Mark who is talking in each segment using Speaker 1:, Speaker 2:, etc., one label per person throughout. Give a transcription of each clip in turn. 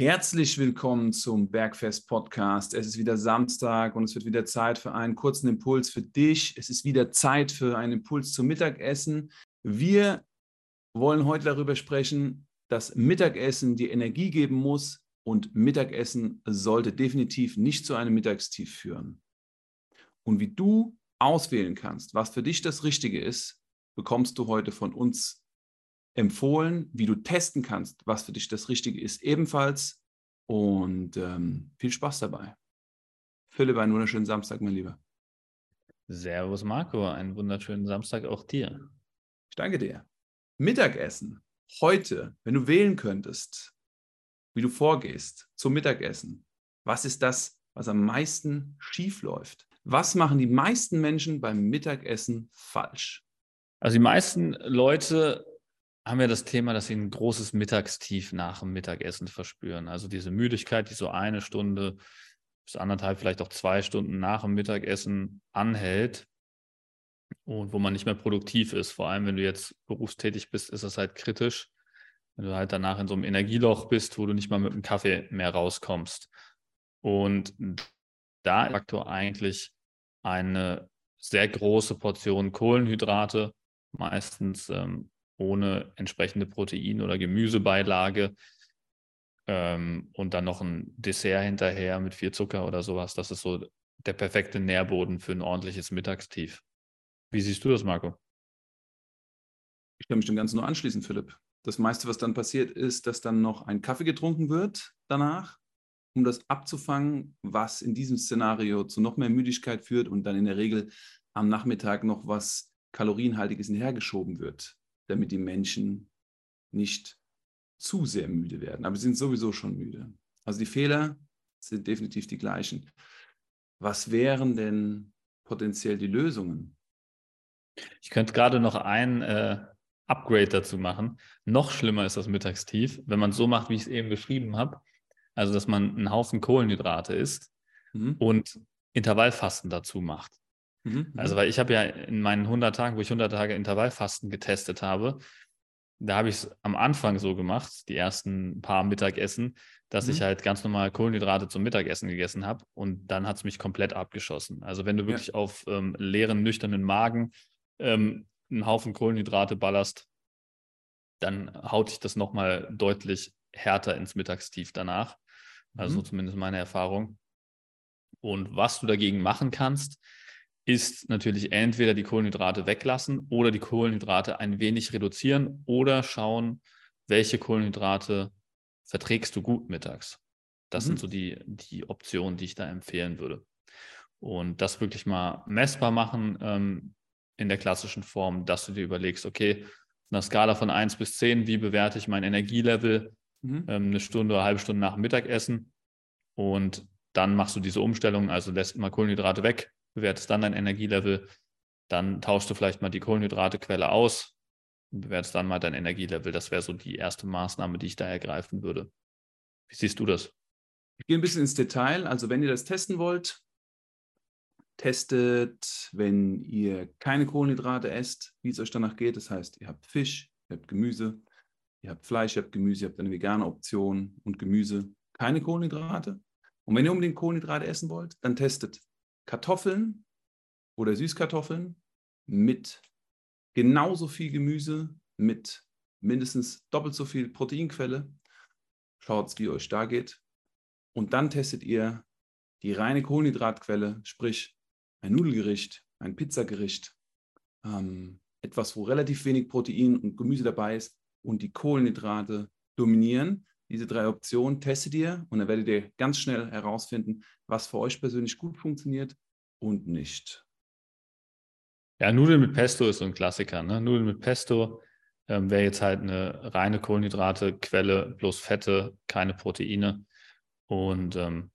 Speaker 1: Herzlich willkommen zum Bergfest Podcast. Es ist wieder Samstag und es wird wieder Zeit für einen kurzen Impuls für dich. Es ist wieder Zeit für einen Impuls zum Mittagessen. Wir wollen heute darüber sprechen, dass Mittagessen die Energie geben muss und Mittagessen sollte definitiv nicht zu einem Mittagstief führen. Und wie du auswählen kannst, was für dich das Richtige ist, bekommst du heute von uns empfohlen, wie du testen kannst, was für dich das Richtige ist, ebenfalls. Und ähm, viel Spaß dabei. Philipp, einen wunderschönen Samstag, mein Lieber.
Speaker 2: Servus, Marco. Einen wunderschönen Samstag auch dir.
Speaker 1: Ich danke dir. Mittagessen. Heute, wenn du wählen könntest, wie du vorgehst zum Mittagessen, was ist das, was am meisten schief läuft? Was machen die meisten Menschen beim Mittagessen falsch?
Speaker 2: Also die meisten Leute haben wir das Thema, dass sie ein großes Mittagstief nach dem Mittagessen verspüren. Also diese Müdigkeit, die so eine Stunde bis anderthalb, vielleicht auch zwei Stunden nach dem Mittagessen anhält und wo man nicht mehr produktiv ist. Vor allem, wenn du jetzt berufstätig bist, ist das halt kritisch. Wenn du halt danach in so einem Energieloch bist, wo du nicht mal mit dem Kaffee mehr rauskommst. Und da ist Faktor eigentlich eine sehr große Portion Kohlenhydrate, meistens ähm, ohne entsprechende Protein- oder Gemüsebeilage ähm, und dann noch ein Dessert hinterher mit viel Zucker oder sowas. Das ist so der perfekte Nährboden für ein ordentliches Mittagstief. Wie siehst du das, Marco?
Speaker 1: Ich kann mich dem Ganzen nur anschließen, Philipp. Das meiste, was dann passiert, ist, dass dann noch ein Kaffee getrunken wird danach, um das abzufangen, was in diesem Szenario zu noch mehr Müdigkeit führt und dann in der Regel am Nachmittag noch was Kalorienhaltiges hinhergeschoben wird damit die Menschen nicht zu sehr müde werden. Aber sie sind sowieso schon müde. Also die Fehler sind definitiv die gleichen. Was wären denn potenziell die Lösungen?
Speaker 2: Ich könnte gerade noch ein äh, Upgrade dazu machen. Noch schlimmer ist das Mittagstief, wenn man so macht, wie ich es eben beschrieben habe. Also, dass man einen Haufen Kohlenhydrate isst mhm. und Intervallfasten dazu macht. Mhm. Also, mhm. weil ich habe ja in meinen 100 Tagen, wo ich 100 Tage Intervallfasten getestet habe, da habe ich es am Anfang so gemacht, die ersten paar Mittagessen, dass mhm. ich halt ganz normal Kohlenhydrate zum Mittagessen gegessen habe und dann hat es mich komplett abgeschossen. Also wenn du wirklich ja. auf ähm, leeren, nüchternen Magen ähm, einen Haufen Kohlenhydrate ballerst, dann haut dich das nochmal deutlich härter ins Mittagstief danach. Also mhm. zumindest meine Erfahrung. Und was du dagegen machen kannst, ist natürlich entweder die Kohlenhydrate weglassen oder die Kohlenhydrate ein wenig reduzieren oder schauen, welche Kohlenhydrate verträgst du gut mittags. Das mhm. sind so die, die Optionen, die ich da empfehlen würde. Und das wirklich mal messbar machen ähm, in der klassischen Form, dass du dir überlegst, okay, einer Skala von 1 bis 10, wie bewerte ich mein Energielevel mhm. ähm, eine Stunde oder eine halbe Stunde nach dem Mittagessen? Und dann machst du diese Umstellung, also lässt mal Kohlenhydrate weg, bewertest dann dein Energielevel, dann tauschst du vielleicht mal die Kohlenhydratequelle aus und bewertest dann mal dein Energielevel. Das wäre so die erste Maßnahme, die ich da ergreifen würde. Wie siehst du das?
Speaker 1: Ich gehe ein bisschen ins Detail. Also wenn ihr das testen wollt, testet, wenn ihr keine Kohlenhydrate esst, wie es euch danach geht. Das heißt, ihr habt Fisch, ihr habt Gemüse, ihr habt Fleisch, ihr habt Gemüse, ihr habt eine vegane Option und Gemüse, keine Kohlenhydrate. Und wenn ihr unbedingt Kohlenhydrate essen wollt, dann testet Kartoffeln oder Süßkartoffeln mit genauso viel Gemüse, mit mindestens doppelt so viel Proteinquelle. Schaut, wie euch da geht. Und dann testet ihr die reine Kohlenhydratquelle, sprich ein Nudelgericht, ein Pizzagericht, ähm, etwas, wo relativ wenig Protein und Gemüse dabei ist und die Kohlenhydrate dominieren. Diese drei Optionen testet ihr und dann werdet ihr ganz schnell herausfinden, was für euch persönlich gut funktioniert und nicht.
Speaker 2: Ja, Nudeln mit Pesto ist so ein Klassiker. Ne? Nudeln mit Pesto ähm, wäre jetzt halt eine reine Kohlenhydratequelle, bloß Fette, keine Proteine. Und ähm,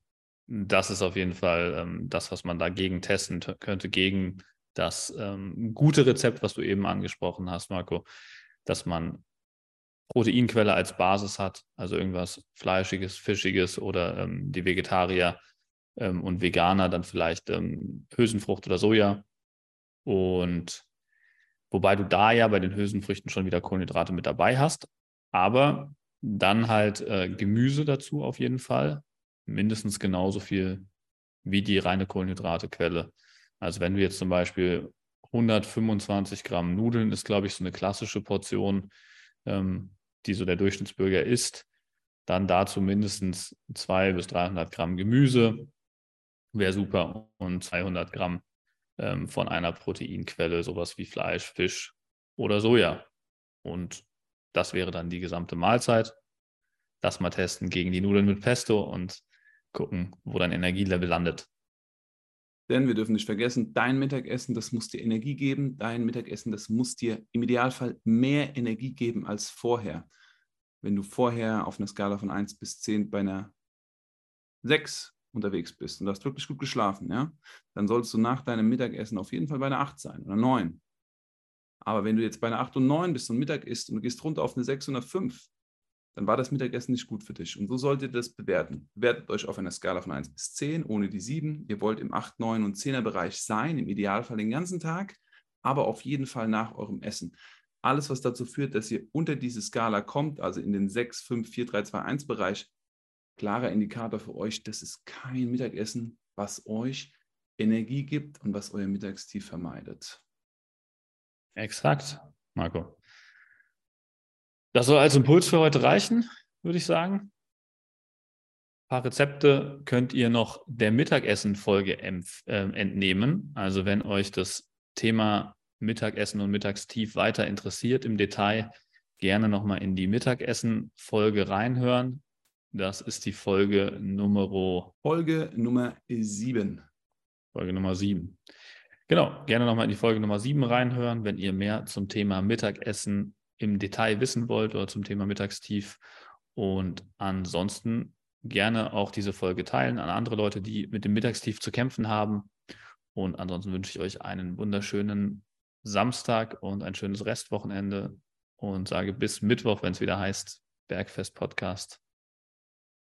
Speaker 2: das ist auf jeden Fall ähm, das, was man dagegen testen könnte, gegen das ähm, gute Rezept, was du eben angesprochen hast, Marco, dass man Proteinquelle als Basis hat, also irgendwas Fleischiges, Fischiges oder ähm, die Vegetarier ähm, und Veganer dann vielleicht ähm, Hülsenfrucht oder Soja. Und wobei du da ja bei den Hülsenfrüchten schon wieder Kohlenhydrate mit dabei hast. Aber Dann halt äh, Gemüse dazu auf jeden Fall. Mindestens genauso viel wie die reine Kohlenhydratequelle. Also wenn du jetzt zum Beispiel 125 Gramm Nudeln ist, glaube ich, so eine klassische Portion, ähm, die so der Durchschnittsbürger isst, dann dazu mindestens 200 bis 300 Gramm Gemüse, wäre super, und 200 Gramm ähm, von einer Proteinquelle, sowas wie Fleisch, Fisch oder Soja. Und das wäre dann die gesamte Mahlzeit. Das mal testen gegen die Nudeln mit Pesto und gucken, wo dein Energielevel landet.
Speaker 1: Denn wir dürfen nicht vergessen, dein Mittagessen, das muss dir Energie geben. Dein Mittagessen, das muss dir im Idealfall mehr Energie geben als vorher. Wenn du vorher auf einer Skala von 1 bis 10 bei einer 6 unterwegs bist und du hast wirklich gut geschlafen, ja, dann solltest du nach deinem Mittagessen auf jeden Fall bei einer 8 sein oder 9. Aber wenn du jetzt bei einer 8 und 9 bist und Mittag isst und du gehst runter auf eine 6 und eine 5, dann war das Mittagessen nicht gut für dich. Und so solltet ihr das bewerten. Bewertet euch auf einer Skala von 1 bis 10, ohne die 7. Ihr wollt im 8, 9 und 10er Bereich sein, im Idealfall den ganzen Tag, aber auf jeden Fall nach eurem Essen. Alles, was dazu führt, dass ihr unter diese Skala kommt, also in den 6, 5, 4, 3, 2, 1 Bereich, klarer Indikator für euch, das ist kein Mittagessen, was euch Energie gibt und was euer Mittagstief vermeidet.
Speaker 2: Exakt, Marco. Das soll als Impuls für heute reichen, würde ich sagen. Ein paar Rezepte könnt ihr noch der Mittagessen-Folge äh, entnehmen. Also wenn euch das Thema Mittagessen und Mittagstief weiter interessiert im Detail, gerne nochmal in die Mittagessen-Folge reinhören. Das ist die Folge Nummer
Speaker 1: Folge Nummer 7.
Speaker 2: Folge Nummer 7. Genau, gerne nochmal in die Folge Nummer 7 reinhören, wenn ihr mehr zum Thema Mittagessen im Detail wissen wollt oder zum Thema Mittagstief. Und ansonsten gerne auch diese Folge teilen an andere Leute, die mit dem Mittagstief zu kämpfen haben. Und ansonsten wünsche ich euch einen wunderschönen Samstag und ein schönes Restwochenende und sage bis Mittwoch, wenn es wieder heißt Bergfest Podcast.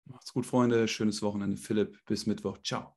Speaker 1: Macht's gut, Freunde. Schönes Wochenende, Philipp. Bis Mittwoch. Ciao.